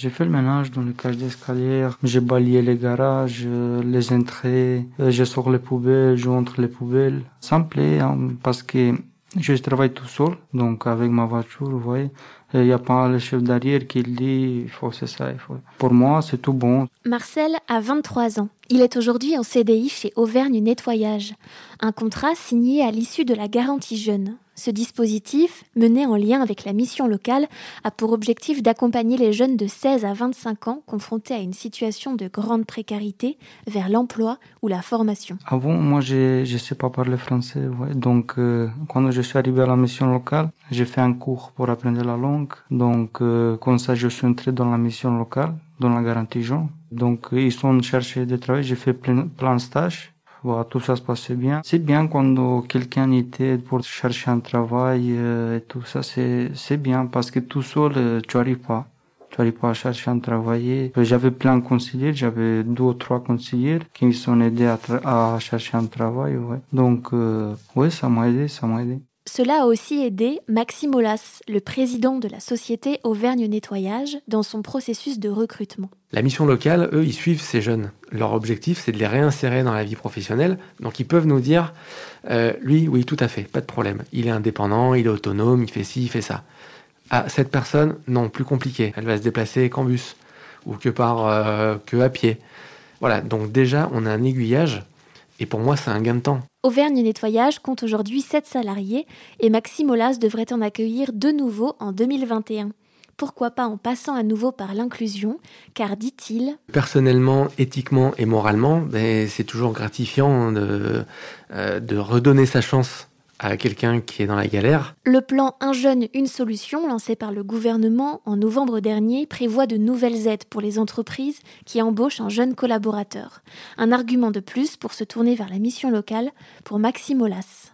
J'ai fait le ménage dans le cage d'escalier, j'ai balayé les garages, les entrées, je sors les poubelles, je entre les poubelles. Ça me plaît hein, parce que je travaille tout seul, donc avec ma voiture, vous voyez. Il n'y a pas le chef d'arrière qui dit faut c'est ça, il faut. Pour moi, c'est tout bon. Marcel a 23 ans. Il est aujourd'hui en CDI chez Auvergne Nettoyage, un contrat signé à l'issue de la garantie jeune. Ce dispositif, mené en lien avec la mission locale, a pour objectif d'accompagner les jeunes de 16 à 25 ans confrontés à une situation de grande précarité vers l'emploi ou la formation. Avant, moi, je ne sais pas parler français. Donc, euh, quand je suis arrivé à la mission locale, j'ai fait un cours pour apprendre la langue. Donc, euh, comme ça, je suis entré dans la mission locale, dans la garantie jeune. Donc, ils sont cherchés de travail. J'ai fait plein, plein de stages tout ça se passait bien. C'est bien quand quelqu'un était pour chercher un travail euh, et tout ça, c'est, bien parce que tout seul, euh, tu arrives pas. Tu arrives pas à chercher un travail. J'avais plein de conseillers, j'avais deux ou trois conseillers qui me sont aidés à, à chercher un travail, ouais. Donc, euh, ouais, ça m'a aidé, ça m'a aidé. Cela a aussi aidé Maxime Olas, le président de la société Auvergne Nettoyage, dans son processus de recrutement. La mission locale, eux, ils suivent ces jeunes. Leur objectif, c'est de les réinsérer dans la vie professionnelle. Donc ils peuvent nous dire, euh, lui, oui, tout à fait, pas de problème. Il est indépendant, il est autonome, il fait ci, il fait ça. Ah, cette personne, non, plus compliqué. Elle va se déplacer qu'en bus ou que par euh, que à pied. Voilà, donc déjà, on a un aiguillage et pour moi, c'est un gain de temps. Auvergne Nettoyage compte aujourd'hui 7 salariés et Maxime Olas devrait en accueillir de nouveau en 2021. Pourquoi pas en passant à nouveau par l'inclusion? Car, dit-il, Personnellement, éthiquement et moralement, ben, c'est toujours gratifiant de, euh, de redonner sa chance à quelqu'un qui est dans la galère. Le plan Un jeune, une solution, lancé par le gouvernement en novembre dernier, prévoit de nouvelles aides pour les entreprises qui embauchent un jeune collaborateur. Un argument de plus pour se tourner vers la mission locale pour Maxime Olas.